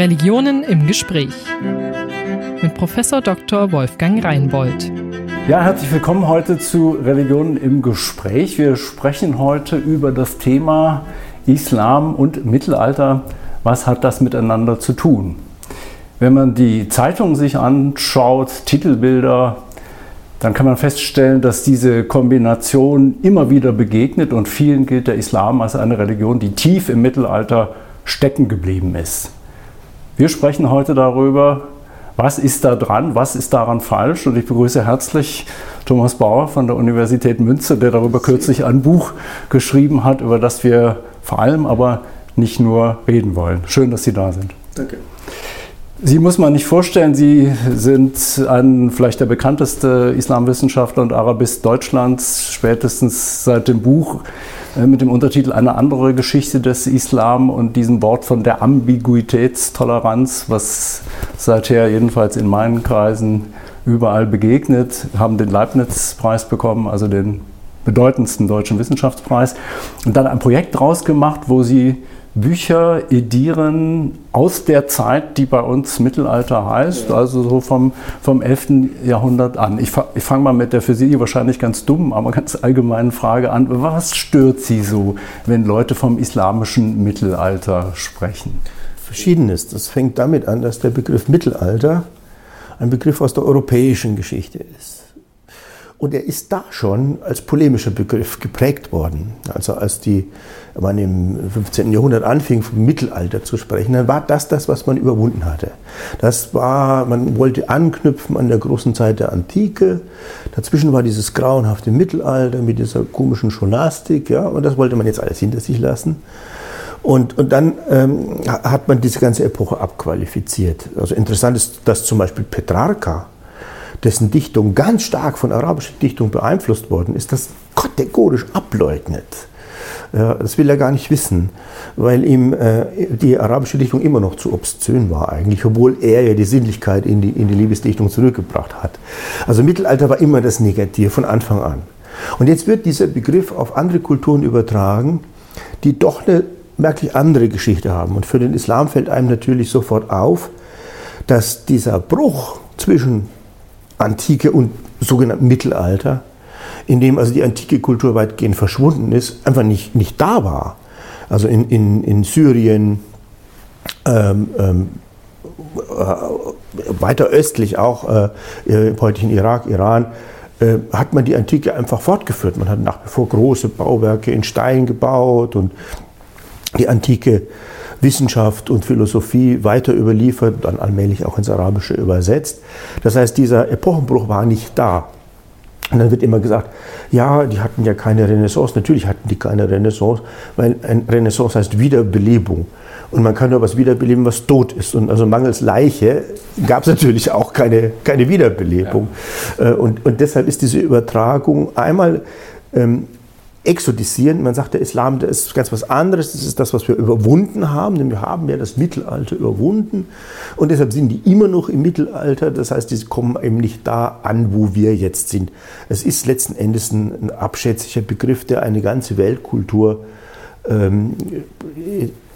Religionen im Gespräch mit Professor Dr. Wolfgang Reinbold. Ja, herzlich willkommen heute zu Religionen im Gespräch. Wir sprechen heute über das Thema Islam und Mittelalter. Was hat das miteinander zu tun? Wenn man die Zeitungen sich anschaut, Titelbilder, dann kann man feststellen, dass diese Kombination immer wieder begegnet und vielen gilt der Islam als eine Religion, die tief im Mittelalter stecken geblieben ist. Wir sprechen heute darüber, was ist da dran, was ist daran falsch und ich begrüße herzlich Thomas Bauer von der Universität Münster, der darüber kürzlich ein Buch geschrieben hat, über das wir vor allem aber nicht nur reden wollen. Schön, dass Sie da sind. Danke. Sie muss man nicht vorstellen, Sie sind ein, vielleicht der bekannteste Islamwissenschaftler und Arabist Deutschlands, spätestens seit dem Buch äh, mit dem Untertitel Eine andere Geschichte des Islam und diesem Wort von der Ambiguitätstoleranz, was seither jedenfalls in meinen Kreisen überall begegnet, haben den Leibniz-Preis bekommen, also den bedeutendsten deutschen Wissenschaftspreis, und dann ein Projekt draus gemacht, wo sie Bücher edieren aus der Zeit, die bei uns Mittelalter heißt, also so vom, vom 11. Jahrhundert an. Ich, ich fange mal mit der für Sie wahrscheinlich ganz dummen, aber ganz allgemeinen Frage an. Was stört Sie so, wenn Leute vom islamischen Mittelalter sprechen? Verschiedenes. Das fängt damit an, dass der Begriff Mittelalter ein Begriff aus der europäischen Geschichte ist. Und er ist da schon als polemischer Begriff geprägt worden. Also als die, man im 15. Jahrhundert anfing, vom Mittelalter zu sprechen, dann war das das, was man überwunden hatte. Das war, man wollte anknüpfen an der großen Zeit der Antike. Dazwischen war dieses grauenhafte Mittelalter mit dieser komischen Schonastik, ja, und das wollte man jetzt alles hinter sich lassen. Und, und dann ähm, hat man diese ganze Epoche abqualifiziert. Also interessant ist, dass zum Beispiel Petrarca, dessen Dichtung ganz stark von arabischer Dichtung beeinflusst worden ist, das kategorisch ableugnet. Das will er gar nicht wissen, weil ihm äh, die arabische Dichtung immer noch zu obszön war eigentlich, obwohl er ja die Sinnlichkeit in die, in die Liebesdichtung zurückgebracht hat. Also Mittelalter war immer das Negative von Anfang an. Und jetzt wird dieser Begriff auf andere Kulturen übertragen, die doch eine merklich andere Geschichte haben. Und für den Islam fällt einem natürlich sofort auf, dass dieser Bruch zwischen Antike und sogenannten Mittelalter, in dem also die antike Kultur weitgehend verschwunden ist, einfach nicht, nicht da war. Also in, in, in Syrien, ähm, ähm, äh, weiter östlich auch, äh, im heutigen Irak, Iran, äh, hat man die Antike einfach fortgeführt. Man hat nach wie vor große Bauwerke in Stein gebaut und die antike Wissenschaft und Philosophie weiter überliefert, dann allmählich auch ins Arabische übersetzt. Das heißt, dieser Epochenbruch war nicht da. Und dann wird immer gesagt, ja, die hatten ja keine Renaissance. Natürlich hatten die keine Renaissance, weil Renaissance heißt Wiederbelebung. Und man kann nur was wiederbeleben, was tot ist. Und also mangels Leiche gab es natürlich auch keine, keine Wiederbelebung. Ja. Äh, und, und deshalb ist diese Übertragung einmal ähm, exotisieren. Man sagt, der Islam der ist ganz was anderes. Das ist das, was wir überwunden haben. Wir haben ja das Mittelalter überwunden. Und deshalb sind die immer noch im Mittelalter. Das heißt, die kommen eben nicht da an, wo wir jetzt sind. Es ist letzten Endes ein, ein abschätzlicher Begriff, der eine ganze Weltkultur ähm,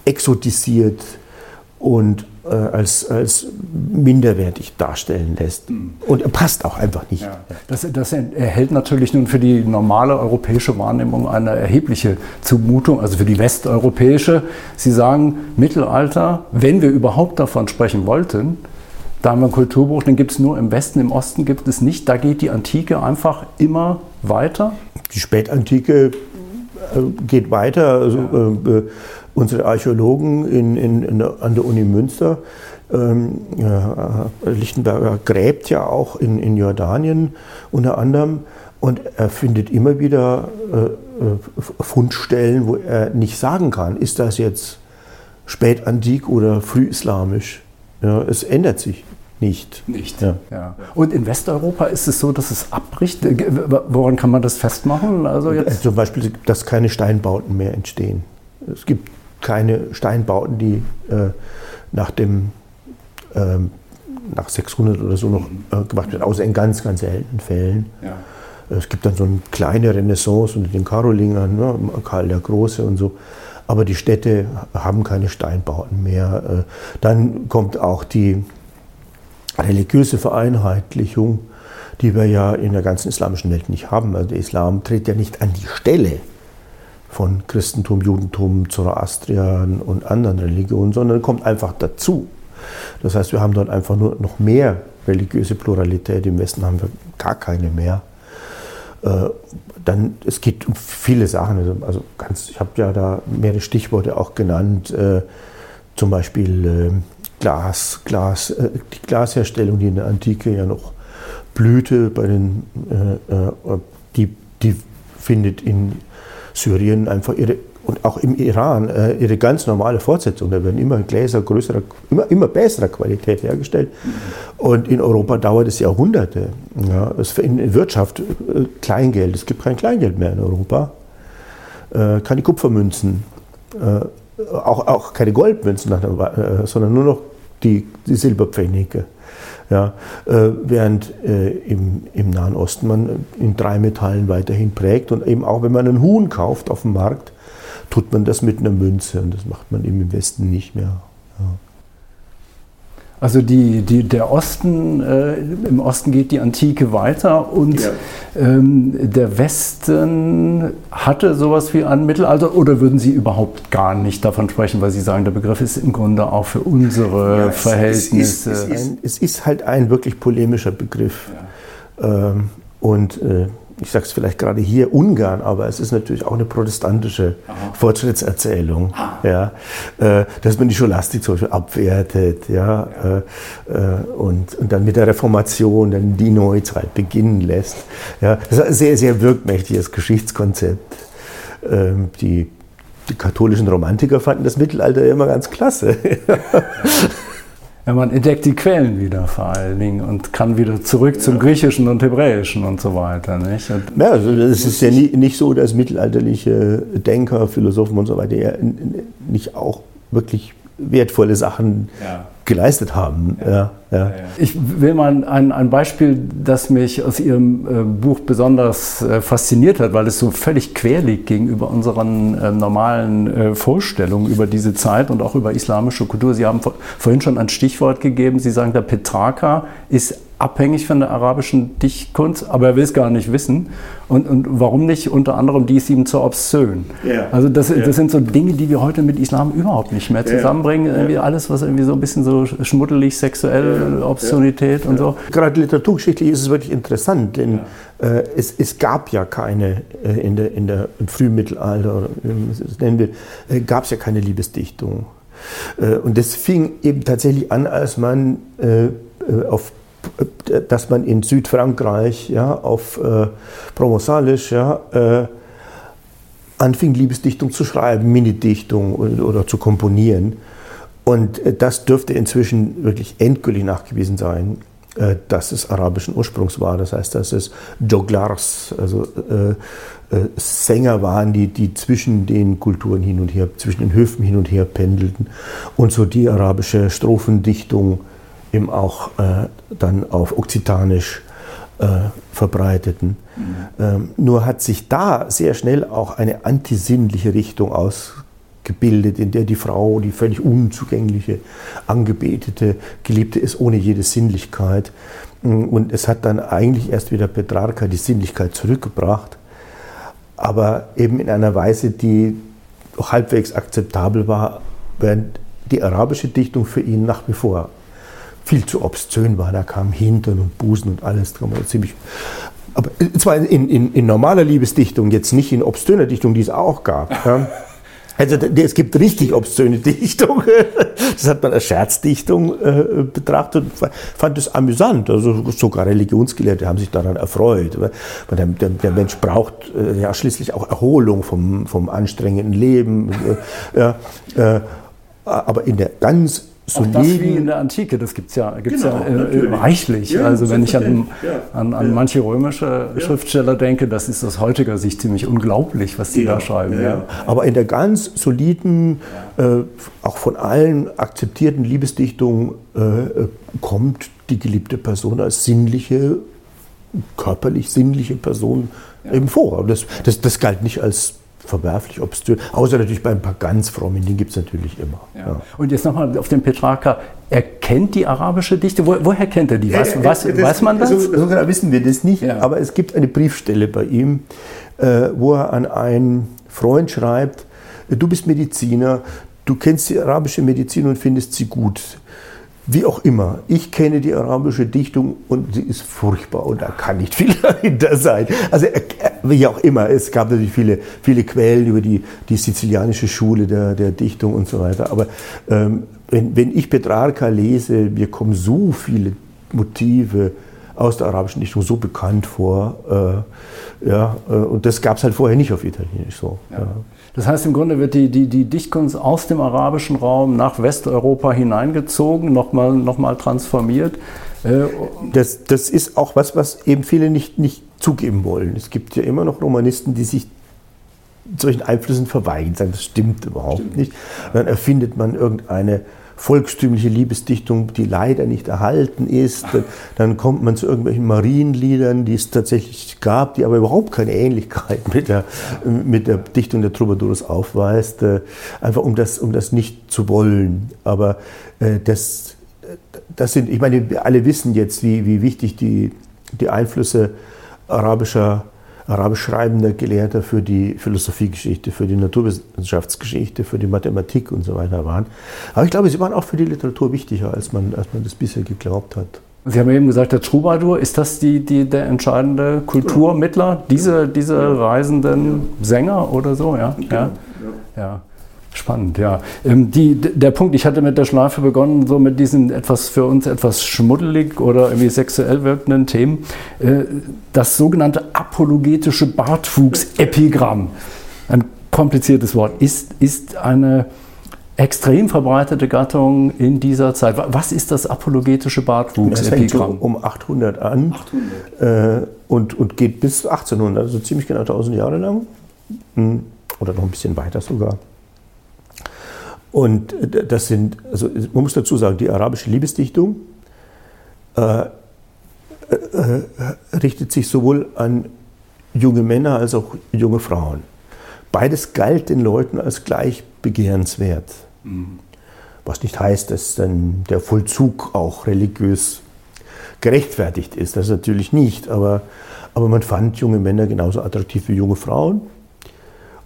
exotisiert und als, als minderwertig darstellen lässt. Hm. Und er passt auch einfach nicht. Ja, das, das, erhält natürlich nun für die normale europäische Wahrnehmung eine erhebliche Zumutung, also für die westeuropäische. Sie sagen, Mittelalter, wenn wir überhaupt davon sprechen wollten, da haben wir einen Kulturbruch, den gibt es nur im Westen, im Osten gibt es nicht. Da geht die Antike einfach immer weiter. Die Spätantike äh, geht weiter. Also, ja. äh, unsere Archäologen in, in, in an der Uni Münster, ähm, ja, Lichtenberger gräbt ja auch in, in Jordanien unter anderem und er findet immer wieder äh, äh, Fundstellen, wo er nicht sagen kann, ist das jetzt spätantik oder frühislamisch. Ja, es ändert sich nicht. Nicht. Ja. ja. Und in Westeuropa ist es so, dass es abbricht. Woran kann man das festmachen? Also jetzt? Zum Beispiel, dass keine Steinbauten mehr entstehen. Es gibt keine Steinbauten, die äh, nach dem äh, nach 600 oder so noch äh, gemacht werden, außer in ganz, ganz seltenen Fällen. Ja. Es gibt dann so eine kleine Renaissance unter den Karolingern, ne, Karl der Große und so. aber die Städte haben keine Steinbauten mehr. Äh, dann kommt auch die religiöse Vereinheitlichung, die wir ja in der ganzen islamischen Welt nicht haben. Also der Islam tritt ja nicht an die Stelle von Christentum, Judentum, Zoroastrian und anderen Religionen, sondern kommt einfach dazu. Das heißt, wir haben dort einfach nur noch mehr religiöse Pluralität. Im Westen haben wir gar keine mehr. Äh, dann, es geht um viele Sachen. Also, also ganz, ich habe ja da mehrere Stichworte auch genannt. Äh, zum Beispiel äh, Glas, Glas, die Glasherstellung, die in der Antike ja noch blühte, bei den, die, die findet in Syrien einfach ihre und auch im Iran äh, ihre ganz normale Fortsetzung. Da werden immer Gläser größerer, immer, immer besserer Qualität hergestellt. Und in Europa dauert es Jahrhunderte. Ja, es, in Wirtschaft äh, Kleingeld, es gibt kein Kleingeld mehr in Europa. Äh, keine Kupfermünzen, auch, auch keine Goldmünzen, sondern nur noch die, die Silberpfennige. Ja, äh, während äh, im, im Nahen Osten man in drei Metallen weiterhin prägt und eben auch wenn man einen Huhn kauft auf dem Markt, tut man das mit einer Münze und das macht man eben im Westen nicht mehr. Ja. Also die, die, der Osten, äh, im Osten geht die Antike weiter und ja. ähm, der Westen hatte sowas wie ein Mittelalter oder würden Sie überhaupt gar nicht davon sprechen, weil Sie sagen, der Begriff ist im Grunde auch für unsere ja, Verhältnisse. Es ist, es, ist es ist, halt ein wirklich polemischer Begriff. Ja. Ähm, und äh, ich sage es vielleicht gerade hier ungern, aber es ist natürlich auch eine protestantische Aha. Fortschrittserzählung, ah. ja, äh, dass man die Scholastik zum Beispiel abwertet, ja, ja. Äh, äh, und, und dann mit der Reformation dann die Neuzeit beginnen lässt. Ja. Das ist ein sehr, sehr wirkmächtiges Geschichtskonzept. Ähm, die, die katholischen Romantiker fanden das Mittelalter immer ganz klasse. Ja, man entdeckt die Quellen wieder vor allen Dingen und kann wieder zurück zum Griechischen und Hebräischen und so weiter. Nicht? Und ja, also es ist ja nie, nicht so, dass mittelalterliche Denker, Philosophen und so weiter ja nicht auch wirklich wertvolle Sachen ja. geleistet haben. Ja. Ja, ich will mal ein, ein, Beispiel, das mich aus Ihrem äh, Buch besonders äh, fasziniert hat, weil es so völlig quer liegt gegenüber unseren äh, normalen äh, Vorstellungen über diese Zeit und auch über islamische Kultur. Sie haben vor, vorhin schon ein Stichwort gegeben. Sie sagen, der Petrarca ist abhängig von der arabischen Dichtkunst, aber er will es gar nicht wissen. Und, und warum nicht? Unter anderem, die ist ihm zu obszön. Ja. Also das, ja. das sind so Dinge, die wir heute mit Islam überhaupt nicht mehr zusammenbringen. Ja. Irgendwie alles, was irgendwie so ein bisschen so schmuddelig, sexuell, Obszönität und so. Gerade literaturgeschichtlich ist es wirklich interessant, denn äh, es, es, gab ja keine, äh, in der, in der, im Frühmittelalter, oder wie man es nennen will, äh, gab es ja keine Liebesdichtung. Äh, und das fing eben tatsächlich an, als man äh, auf dass man in Südfrankreich ja, auf äh, Provenzalisch ja, äh, anfing, Liebesdichtung zu schreiben, Minidichtung oder, oder zu komponieren. Und äh, das dürfte inzwischen wirklich endgültig nachgewiesen sein, äh, dass es arabischen Ursprungs war. Das heißt, dass es Joglars, also äh, äh, Sänger waren, die, die zwischen den Kulturen hin und her, zwischen den Höfen hin und her pendelten und so die arabische Strophendichtung eben auch äh, dann auf Okzitanisch äh, verbreiteten. Mhm. Ähm, nur hat sich da sehr schnell auch eine antisinnliche Richtung ausgebildet, in der die Frau, die völlig unzugängliche, angebetete, Geliebte ist ohne jede Sinnlichkeit. Mm, und es hat dann eigentlich erst wieder Petrarca die Sinnlichkeit zurückgebracht, aber eben in einer Weise, die halbwegs akzeptabel war, während die arabische Dichtung für ihn nach wie vor viel zu obszön war. Da kam Hintern und Busen und alles. ziemlich, aber zwar in, in, in, normaler Liebesdichtung, jetzt nicht in obszöner Dichtung, die es auch gab. Ja. Also es gibt richtig obszöne Dichtung. Das hat man als Scherzdichtung äh, betrachtet und fand es amüsant. Also sogar Religionsgelehrte haben sich daran erfreut. Weil der, der, der Mensch braucht äh, ja schließlich auch Erholung vom, vom anstrengenden Leben. Äh, äh, aber in der ganz Auch das wie in der Antike, das gibt es ja, gibt's genau, ja äh, reichlich. Ja, also wenn ich an, an, an manche römische Schriftsteller denke, das ist aus heutiger Sicht ziemlich unglaublich, was die da schreiben. Ja, Aber in der ganz soliden, äh, auch von allen akzeptierten Liebesdichtung äh, kommt die geliebte Person als sinnliche, körperlich sinnliche Person eben vor. Das, das, das galt nicht als verwerflich, obstön. Außer natürlich bei ein paar ganz frommen, die gibt es natürlich immer. Ja. Ja. Und jetzt nochmal auf den Petrarca. Er kennt die arabische Dichte. Wo, woher kennt er die? Weiß, ja, weiß, das, weiß man das? So, so genau wissen wir das nicht, aber es gibt eine Briefstelle bei ihm, äh, wo er an einen Freund schreibt, du bist Mediziner, du kennst die arabische Medizin und findest sie gut. Wie auch immer, ich kenne die arabische Dichtung und sie ist furchtbar und da kann nicht viel dahinter sein. Also wie auch immer, es gab natürlich viele, viele Quellen über die, die sizilianische Schule der, der Dichtung und so weiter. Aber ähm, wenn, wenn ich Petrarca lese, mir kommen so viele Motive aus der arabischen Dichtung so bekannt vor. Äh, ja, äh, und das gab es halt vorher nicht auf Italienisch so. Ja. Ja. Das heißt, im Grunde wird die, die, die Dichtkunst aus dem arabischen Raum nach Westeuropa hineingezogen, nochmal noch mal transformiert. Äh, das, das ist auch was, was eben viele nicht, nicht zugeben wollen. Es gibt ja immer noch Romanisten, die sich solchen Einflüssen verweigern, sagen, das stimmt überhaupt stimmt. nicht. Dann erfindet man irgendeine volkstümliche Liebesdichtung, die leider nicht erhalten ist. Dann kommt man zu irgendwelchen Marienliedern, die es tatsächlich gab, die aber überhaupt keine Ähnlichkeit mit der, mit der Dichtung der Troubadours aufweist, äh, einfach um das, um das nicht zu wollen. Aber äh, das, das sind, ich meine, wir alle wissen jetzt, wie, wie wichtig die, die Einflüsse arabischer arabisch schreibender Gelehrter für die Philosophiegeschichte, für die Naturwissenschaftsgeschichte, für die Mathematik und so weiter waren. Aber ich glaube, sie waren auch für die Literatur wichtiger, als man, als man das bisher geglaubt hat. Sie haben eben gesagt, der Troubadour, ist das die, die, der entscheidende Kulturmittler, diese, diese reisenden Sänger oder so? Ja, ja. ja. Spannend, ja. Ähm, die, der Punkt, ich hatte mit der Schleife begonnen, so mit diesen etwas für uns etwas schmuddelig oder irgendwie sexuell wirkenden Themen. Äh, das sogenannte apologetische Bartwuchs-Epigramm, ein kompliziertes Wort, ist, ist eine extrem verbreitete Gattung in dieser Zeit. Was ist das apologetische Bartwuchs-Epigramm? So um 800 an 800. Äh, und, und geht bis 1800, also ziemlich genau 1000 Jahre lang. Hm, oder noch ein bisschen weiter sogar. Und das sind, also man muss dazu sagen, die arabische Liebesdichtung äh, äh, äh, richtet sich sowohl an junge Männer als auch junge Frauen. Beides galt den Leuten als gleich begehrenswert. Mhm. Was nicht heißt, dass dann der Vollzug auch religiös gerechtfertigt ist. Das natürlich nicht. Aber, aber man fand junge Männer genauso attraktiv wie junge Frauen.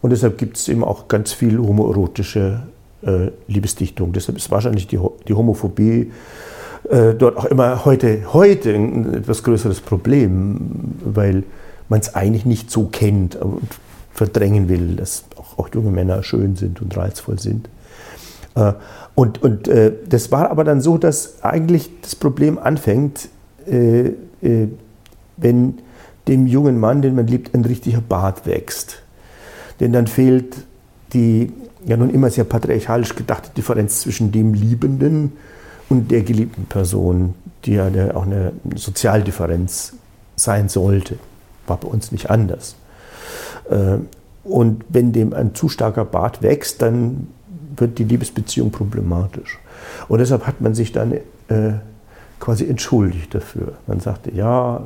Und deshalb gibt es eben auch ganz viel homoerotische äh, Liebesdichtung. Deshalb ist wahrscheinlich die, die Homophobie äh, dort auch immer heute, heute ein etwas größeres Problem, weil man es eigentlich nicht so kennt und verdrängen will, dass auch, auch junge Männer schön sind und reizvoll sind. Äh, und und äh, das war aber dann so, dass eigentlich das Problem anfängt, äh, äh, wenn dem jungen Mann, den man liebt, ein richtiger Bart wächst. Denn dann fehlt die ja nun immer sehr patriarchalisch gedachte Differenz zwischen dem Liebenden und der geliebten Person, die ja eine, auch eine Sozialdifferenz sein sollte. War bei uns nicht anders. Äh, und wenn dem ein zu starker Bart wächst, dann wird die Liebesbeziehung problematisch. Und deshalb hat man sich dann äh, quasi entschuldigt dafür. Man sagte, ja,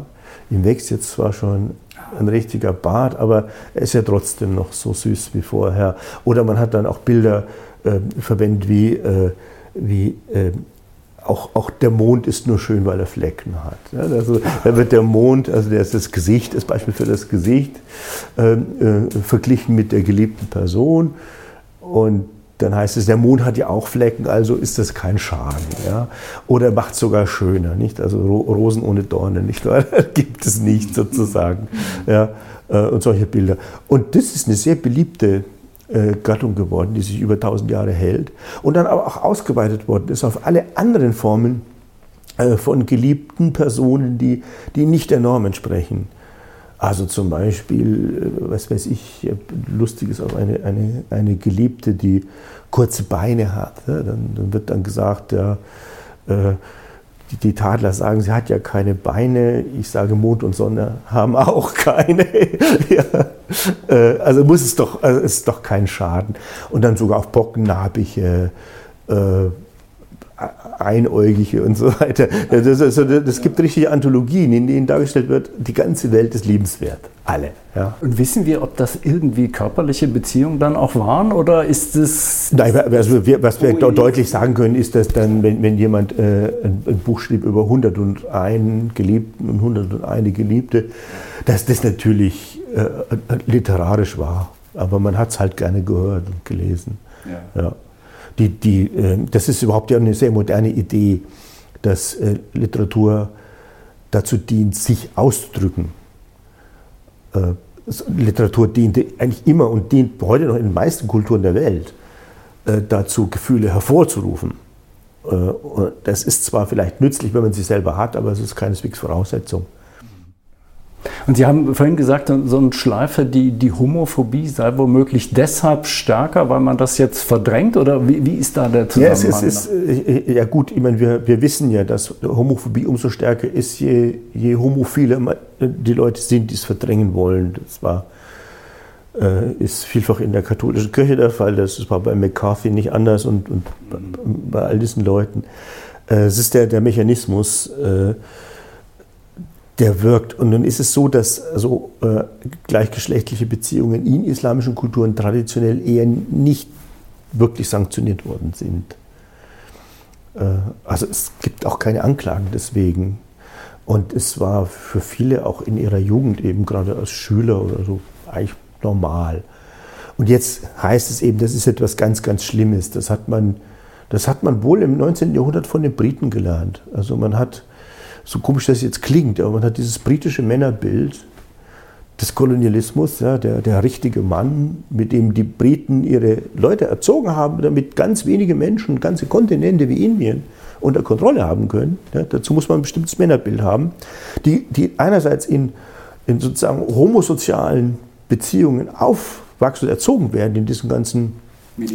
ihm wächst jetzt zwar schon ein richtiger Bart, aber er ist ja trotzdem noch so süß wie vorher. Oder man hat dann auch Bilder äh, verwendet wie, äh, wie äh, auch, auch der Mond ist nur schön, weil er Flecken hat. Ja, also, da wird der Mond, also der ist das Gesicht, das Beispiel für das Gesicht, ähm, äh, verglichen mit der geliebten Person. Und dann heißt es, der Mond hat ja auch Flecken, also ist das kein Schaden. Ja? Oder macht sogar schöner, nicht? Also Rosen ohne Dornen, nicht? gibt es nicht sozusagen. Ja? Äh, und solche Bilder. Und das ist eine sehr beliebte äh, Gattung geworden, die sich über tausend Jahre hält und dann aber auch ausgeweitet worden ist auf alle anderen Formen äh, von geliebten Personen, die, die nicht der Norm entsprechen. Also zum Beispiel, äh, was weiß ich, lustiges auf eine, eine, eine Geliebte, die kurze Beine hat. Ja, dann, dann, wird dann gesagt, ja, äh, die, die, Tadler sagen, sie hat ja keine Beine. Ich sage, Mond und Sonne haben auch keine. ja, äh, also muss es doch, also ist doch kein Schaden. Und dann sogar auf Pockennarbige. Äh, Einäugige und so weiter. Das, also, das gibt richtige Anthologien, in denen dargestellt wird, die ganze Welt ist liebenswert. Alle. Ja. Und wissen wir, ob das irgendwie körperliche Beziehungen dann auch waren oder ist es. Nein, also wir, was wir deutlich sagen können, ist, dass dann, wenn, wenn jemand äh, ein, ein, Buch schrieb über 101 Geliebten und 101 Geliebte, dass das natürlich äh, literarisch war. Aber man hat es halt gerne gehört und gelesen. Ja. ja. Die, die, äh, das ist überhaupt ja eine sehr moderne Idee, dass äh, Literatur dazu dient, sich auszudrücken. Äh, Literatur diente eigentlich immer und dient heute noch in den meisten Kulturen der Welt dazu, Gefühle hervorzurufen. Das ist zwar vielleicht nützlich, wenn man sie selber hat, aber es ist keineswegs Voraussetzung. Und Sie haben vorhin gesagt, so ein Schleifer, die, die Homophobie sei womöglich deshalb stärker, weil man das jetzt verdrängt? Oder wie, wie ist da der Zusammenhang? Ja, es ist, ist, äh, ja gut, ich meine, wir, wir wissen ja, dass Homophobie umso stärker ist, je, je homophiler die Leute sind, die es verdrängen wollen. Das war, äh, ist vielfach in der katholischen Kirche der Fall, das war bei McCarthy nicht anders und, und bei all diesen Leuten. Äh, es ist der, der Mechanismus, äh, der wirkt. Und nun ist es so, dass also, äh, gleichgeschlechtliche Beziehungen in islamischen Kulturen traditionell eher nicht wirklich sanktioniert worden sind. Äh, also es gibt auch keine Anklagen deswegen. Und es war für viele auch in ihrer Jugend eben gerade als Schüler oder so eigentlich normal. Und jetzt heißt es eben, das ist etwas ganz, ganz Schlimmes. Das hat man, das hat man wohl im 19. Jahrhundert von den Briten gelernt. Also man hat so komisch das jetzt klingt, aber man hat dieses britische Männerbild des Kolonialismus, ja, der, der richtige Mann, mit dem die Briten ihre Leute erzogen haben, damit ganz wenige Menschen, ganze Kontinente wie Indien unter Kontrolle haben können. Ja, dazu muss man ein bestimmtes Männerbild haben, die, die einerseits in, in sozusagen homosozialen Beziehungen aufwachsen und erzogen werden, in diesen ganzen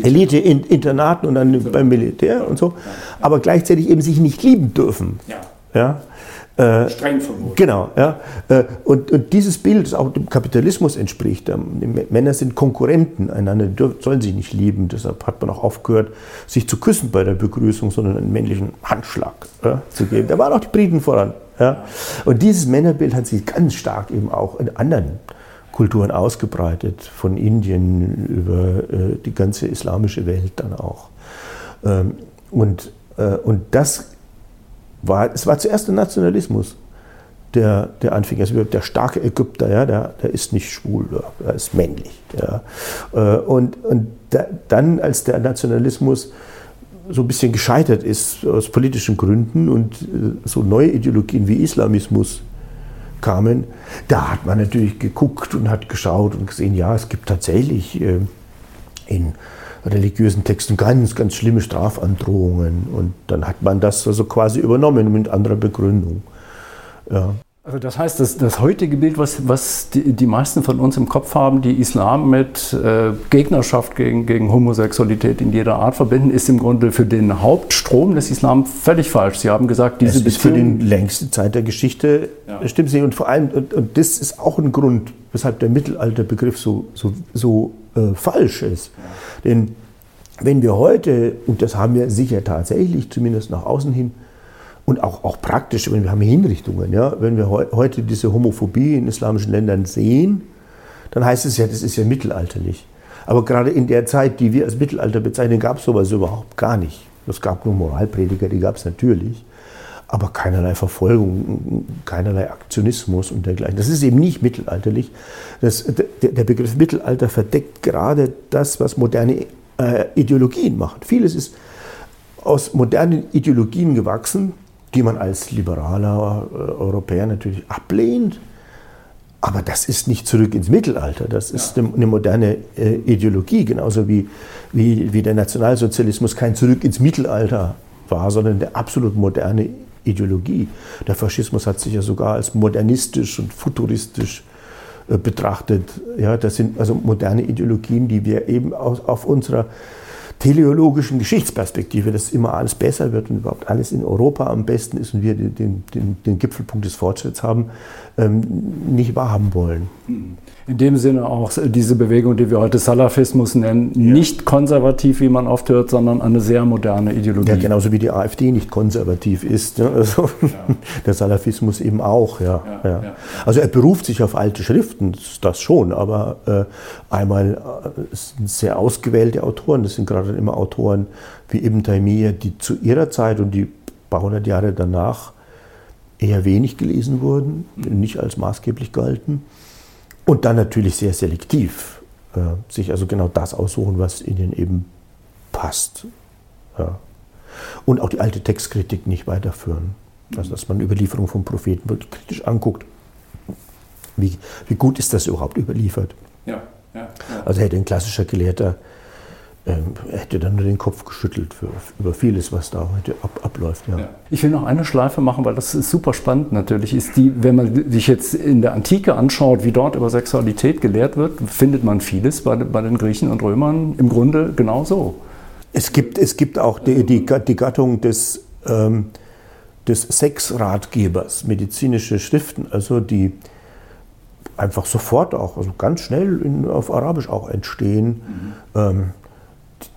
Elite-Internaten und dann beim Militär und so, aber gleichzeitig eben sich nicht lieben dürfen. Ja. Ja? Äh, Streng verboten. Genau. Ja. Äh, und, und, dieses Bild, das auch dem Kapitalismus entspricht, ähm, Männer sind Konkurrenten einander, sollen sich nicht lieben. Deshalb hat man auch aufgehört, sich zu küssen bei der Begrüßung, sondern einen männlichen Handschlag ja, zu geben. Da waren auch die Briten voran. Ja. Und dieses Männerbild hat sich ganz stark eben auch in anderen Kulturen ausgebreitet, von Indien über äh, die ganze islamische Welt dann auch. Ähm, und, und das war, es war zuerst der Nationalismus, der, der anfing. Also der starke Ägypter, ja, der, der ist nicht schwul, der ist männlich. Ja. Äh, und, und dann, als der Nationalismus so ein bisschen gescheitert ist aus politischen Gründen und äh, so neue Ideologien wie Islamismus kamen, da hat man natürlich geguckt und hat geschaut und gesehen, ja, es gibt tatsächlich äh, in religiösen Texten ganz, ganz schlimme Strafandrohungen. Und dann hat man das also quasi übernommen mit anderer Begründung. Ja. Also das heißt, das, das heutige Bild, was, was die, die, meisten von uns im Kopf haben, die Islam mit äh, Gegnerschaft gegen, gegen Homosexualität in jeder Art verbinden, ist im Grunde für den Hauptstrom des Islam völlig falsch. Sie haben gesagt, diese es ist für die längste Zeit der Geschichte ja. stimmt nicht. Und vor allem, und, und, das ist auch ein Grund, weshalb der Mittelalterbegriff so, so, so äh, falsch ist. Denn wenn wir heute, und das haben wir sicher tatsächlich, zumindest nach außen hin, und auch, auch praktisch, wenn wir haben Hinrichtungen, ja, wenn wir he heute diese Homophobie in islamischen Ländern sehen, dann heißt es ja, das ist ja mittelalterlich. Aber gerade in der Zeit, die wir als Mittelalter bezeichnen, gab es sowas überhaupt gar nicht. Es gab nur Moralprediger, die gab es natürlich, aber keinerlei Verfolgung, keinerlei Aktionismus und dergleichen. Das ist eben nicht mittelalterlich. Das, der, der Begriff Mittelalter verdeckt gerade das, was moderne äh, Ideologien machen. Vieles ist aus modernen Ideologien gewachsen, die man als liberaler äh, Europäer natürlich ablehnt. Aber das ist nicht zurück ins Mittelalter, das ist ja. eine moderne äh, Ideologie, genauso wie, wie, wie der Nationalsozialismus kein Zurück ins Mittelalter war, sondern eine absolut moderne Ideologie. Der Faschismus hat sich ja sogar als modernistisch und futuristisch äh, betrachtet. Ja, das sind also moderne Ideologien, die wir eben aus, auf unserer teleologischen Geschichtsperspektive, dass immer alles besser wird und überhaupt alles in Europa am besten ist und wir den, den, den Gipfelpunkt des Fortschritts haben, ähm, nicht wahrhaben wollen. In dem Sinne auch diese Bewegung, die wir heute Salafismus nennen, ja. nicht konservativ, wie man oft hört, sondern eine sehr moderne Ideologie. Ja, genauso wie die AfD nicht konservativ ist. Ne? Also ja. Der Salafismus eben auch. Ja. ja. Also er beruft sich auf alte Schriften, das schon, aber äh, einmal äh, sind sehr ausgewählte Autoren, das sind gerade immer Autoren wie Ibn Taymiyyah, die zu ihrer Zeit und die paar hundert Jahre danach eher wenig gelesen wurden, nicht als maßgeblich galten. Und dann natürlich sehr selektiv. Äh, sich also genau das aussuchen, was ihnen eben passt. Ja. Und auch die alte Textkritik nicht weiterführen. Also, dass man Überlieferung von Propheten wirklich kritisch anguckt. Wie, wie gut ist das überhaupt überliefert? Ja, ja, ja. Also hätte ein klassischer Gelehrter er hätte dann nur den Kopf geschüttelt für, über vieles, was da heute ab, abläuft. Ja. Ja. Ich will noch eine Schleife machen, weil das ist super spannend natürlich. Ist die, wenn man sich jetzt in der Antike anschaut, wie dort über Sexualität gelehrt wird, findet man vieles bei, bei den Griechen und Römern im Grunde genauso. Es gibt, es gibt auch die, die, die Gattung des, ähm, des Sexratgebers, medizinische Schriften, also die einfach sofort auch, also ganz schnell in, auf Arabisch auch entstehen. Mhm. Ähm,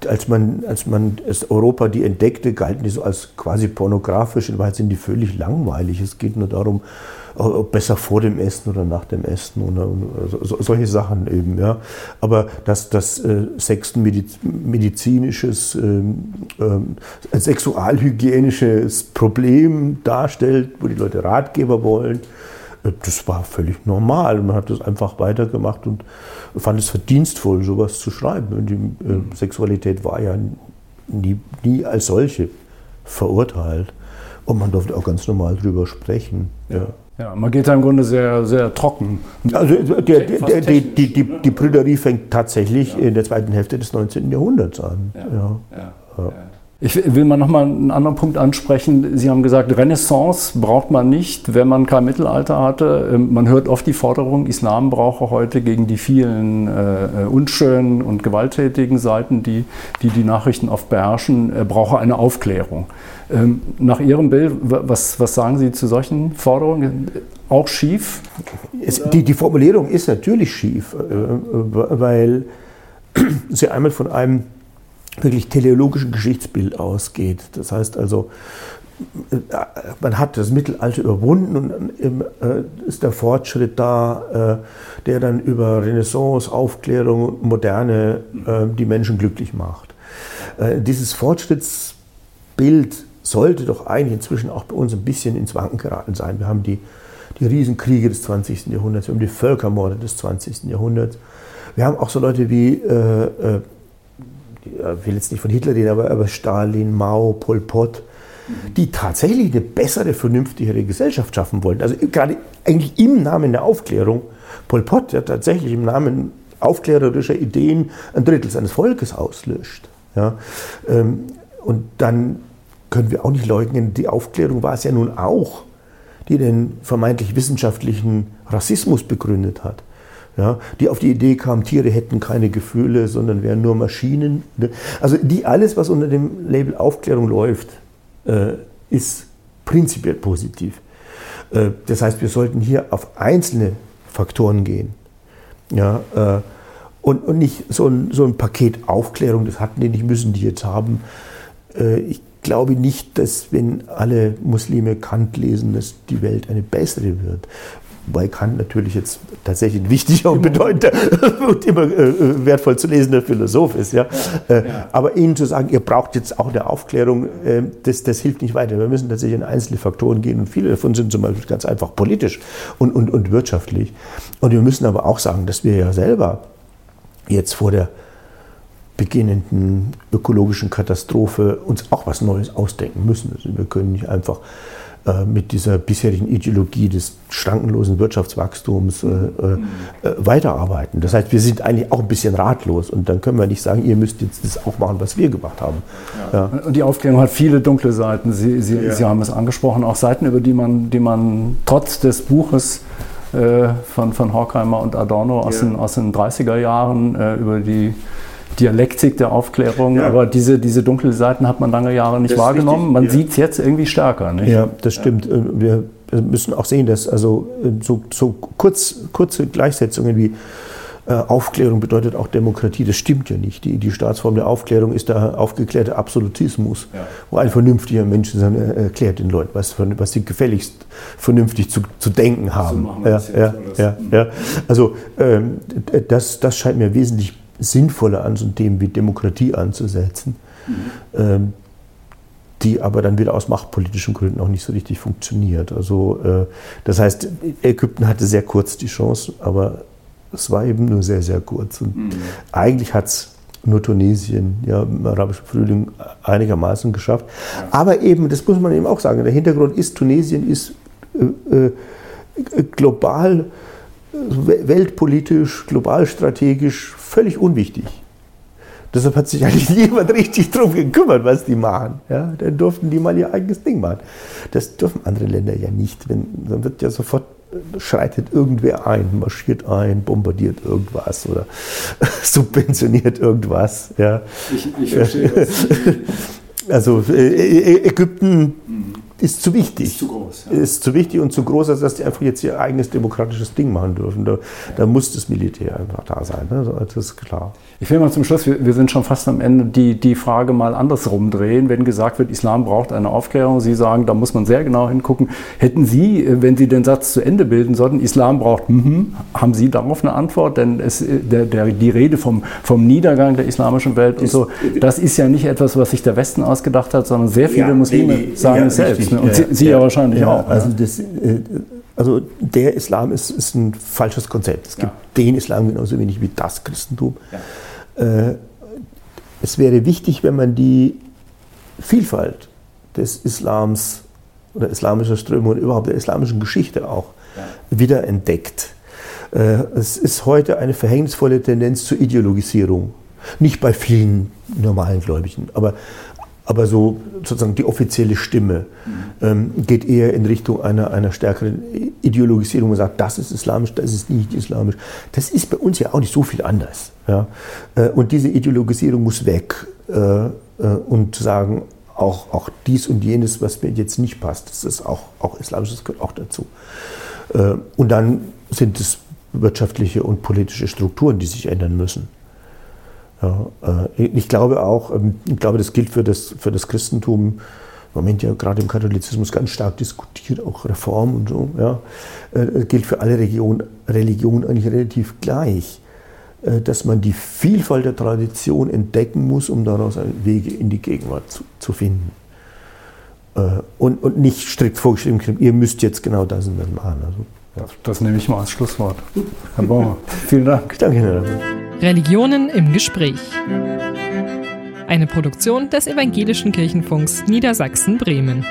als man, als man als Europa die entdeckte, galten die so als quasi pornografisch. In Wahrheit sind die völlig langweilig. Es geht nur darum, besser vor dem Essen oder nach dem Essen oder, so, solche Sachen eben. Ja. Aber dass das äh, Sex ein medizinisches, ähm, äh, sexualhygienisches Problem darstellt, wo die Leute Ratgeber wollen, das war völlig normal. Man hat das einfach weitergemacht und fand es verdienstvoll, sowas zu schreiben. Die äh, Sexualität war ja nie, nie, als solche verurteilt. Und man durfte auch ganz normal drüber sprechen. Ja. Ja, man geht da im Grunde sehr, sehr trocken. Also der, der, der, die, die, die, die Brüderie fängt tatsächlich ja. in der zweiten Hälfte des 19. Jahrhunderts an. Ja. Ja. Ich will mal nochmal einen anderen Punkt ansprechen. Sie haben gesagt, Renaissance braucht man nicht, wenn man kein Mittelalter hatte. Ähm, man hört oft die Forderung, Islam brauche heute gegen die vielen äh, unschönen und gewalttätigen Seiten, die, die die Nachrichten oft beherrschen, äh, brauche eine Aufklärung. Ähm, nach Ihrem Bild, was, was sagen Sie zu solchen Forderungen? Auch schief? Es, die, die Formulierung ist natürlich schief, äh, weil sie einmal von einem wirklich teleologischen Geschichtsbild ausgeht. Das heißt also, äh, man hat das Mittelalter überwunden und äh, ist der Fortschritt da, äh, der dann über Renaissance, Aufklärung Moderne die Menschen glücklich macht. Dieses Fortschrittsbild sollte doch eigentlich inzwischen auch bei uns ein bisschen ins Wanken geraten sein. Wir haben die, die Riesenkriege des 20. Jahrhunderts, wir haben die Völkermorde des 20. Jahrhunderts. Wir haben auch so Leute wie äh, ich will jetzt nicht von Hitler reden, aber, aber Stalin, Mao, Pol Pot, die tatsächlich eine bessere, vernünftigere Gesellschaft schaffen wollten. Also gerade eigentlich im Namen der Aufklärung. Pol Pot, der tatsächlich im Namen aufklärerischer Ideen ein Drittel seines Volkes auslöscht. Ja, ähm, und dann können wir auch nicht leugnen, die Aufklärung war es ja nun auch, die den vermeintlich wissenschaftlichen Rassismus begründet hat ja, die auf die Idee kamen, Tiere hätten keine Gefühle, sondern wären nur Maschinen. Ne? Also die alles, was unter dem Label Aufklärung läuft, äh, ist prinzipiell positiv. Äh, das heißt, wir sollten hier auf einzelne Faktoren gehen. Ja, äh, und, und nicht so ein, so ein Paket Aufklärung, das hatten die nicht, müssen die jetzt haben. Äh, ich glaube nicht, dass wenn alle Muslime Kant lesen, dass die Welt eine bessere wird. Wobei Kant natürlich jetzt tatsächlich ein wichtiger und bedeutender und immer äh, wertvoll zu lesender Philosoph ist. Ja? Äh, ja. Aber Ihnen zu sagen, ihr braucht jetzt auch eine Aufklärung, äh, das, das hilft nicht weiter. Wir müssen tatsächlich in einzelne Faktoren gehen und viele davon sind zum Beispiel ganz einfach politisch und, und, und wirtschaftlich. Und wir müssen aber auch sagen, dass wir ja selber jetzt vor der beginnenden ökologischen Katastrophe uns auch was Neues ausdenken müssen. Also wir können nicht einfach äh, mit dieser bisherigen Ideologie des schrankenlosen Wirtschaftswachstums äh, äh, äh, weiterarbeiten. Das heißt, wir sind eigentlich auch ein bisschen ratlos und dann können wir nicht sagen, ihr müsst jetzt das auch machen, was wir gemacht haben. Ja. Ja. Und die Aufklärung hat viele dunkle Seiten. Sie, Sie, ja. Sie haben es angesprochen, auch Seiten, über die man, die man trotz des Buches äh, von, von Horkheimer und Adorno aus, den, aus den 30er Jahren, über die Dialektik der Aufklärung, ja. aber diese, diese dunklen Seiten hat man lange Jahre nicht wahrgenommen. Man ja. sieht es jetzt irgendwie stärker. Nicht? Ja, das stimmt. Äh, wir müssen auch sehen, dass also äh, so, so kurz, kurze Gleichsetzungen wie äh, Aufklärung bedeutet auch Demokratie. Das stimmt ja nicht. Die, die Staatsform der Aufklärung ist der aufgeklärte Absolutismus, ja. wo ein vernünftiger Mensch erklärt den Leuten, was, was sie gefälligst vernünftig zu, zu denken haben. So ja, ja, ja, ja, Also ähm, das, das scheint mir wesentlich sinnvoller an so Themen wie Demokratie anzusetzen, mhm. die aber dann wieder aus machtpolitischen Gründen auch nicht so richtig funktioniert. Also äh, das heißt, Ägypten hatte sehr kurz die Chance, aber es war eben nur sehr, sehr kurz. Und mhm. eigentlich hat es nur Tunesien ja, im arabischen Frühling einigermaßen geschafft. Ja. Aber eben, das muss man eben auch sagen, der Hintergrund ist, Tunesien ist äh, äh global, weltpolitisch, global strategisch völlig unwichtig. Deshalb hat sich eigentlich niemand richtig darum gekümmert, was die machen. Ja, dann durften die mal ihr eigenes Ding machen. Das dürfen andere Länder ja nicht. Wenn, dann wird ja sofort schreitet irgendwer ein, marschiert ein, bombardiert irgendwas oder subventioniert irgendwas. Ja. Ich, ich verstehe das. Also äh, Ägypten mhm ist zu wichtig. Ist zu groß. Ja. Ist zu wichtig und zu groß, als dass die einfach jetzt ihr eigenes demokratisches Ding machen dürfen. Da, da muss das Militär einfach da sein. Ne? Das ist klar. Ich will mal zum Schluss, wir, wir, sind schon fast am Ende, die, die Frage mal andersrum drehen. Wenn gesagt wird, Islam braucht eine Aufklärung, Sie sagen, da muss man sehr genau hingucken. Hätten Sie, wenn Sie den Satz zu Ende bilden sollten, Islam braucht, mm haben Sie darauf eine Antwort? Denn es, der, der, die Rede vom, vom Niedergang der islamischen Welt und so, das ist ja nicht etwas, was sich der Westen ausgedacht hat, sondern sehr viele ja, Muslime nee, sagen es selbst. Ne? Und Sie, Sie ja, ja wahrscheinlich ja, auch. Also, das, äh, also, der Islam ist, ist ein falsches Konzept. Es gibt den Islam genauso wenig wie das Christentum. Äh, es wäre wichtig, wenn man die Vielfalt des Islams oder islamischer Strömung und überhaupt der islamischen Geschichte auch wieder entdeckt. Äh, es ist heute eine verhängnisvolle Tendenz zur Ideologisierung. Nicht bei vielen normalen Gläubigen, aber aber so sozusagen die offizielle Stimme ähm, geht eher in Richtung einer, einer stärkeren Ideologisierung und sagt, das ist islamisch, das ist nicht islamisch. Das ist bei uns ja auch nicht so viel anders. Ja? Äh, und diese Ideologisierung muss weg äh, äh, und sagen, auch, auch dies und jenes, was mir jetzt nicht passt, das ist auch, auch islamisch, das gehört auch dazu. Äh, und dann sind es wirtschaftliche und politische Strukturen, die sich ändern müssen. Ja, äh, ich glaube auch, ähm, ich glaube, das gilt für das, für das Christentum, im Moment ja gerade im Katholizismus ganz stark diskutiert, auch Reform und so, ja, äh, gilt für alle Region, Religionen eigentlich relativ gleich, äh, dass man die Vielfalt der Tradition entdecken muss, um daraus Wege in die Gegenwart zu, zu finden. Und, und nicht strikt vorgeschrieben, ihr müsst jetzt genau das und das machen. Also, das, das nehme ich mal als Schlusswort. Herr Bauer, vielen Dank. Danke, Herr Religionen im Gespräch. Eine Produktion des Evangelischen Kirchenfunks Niedersachsen-Bremen.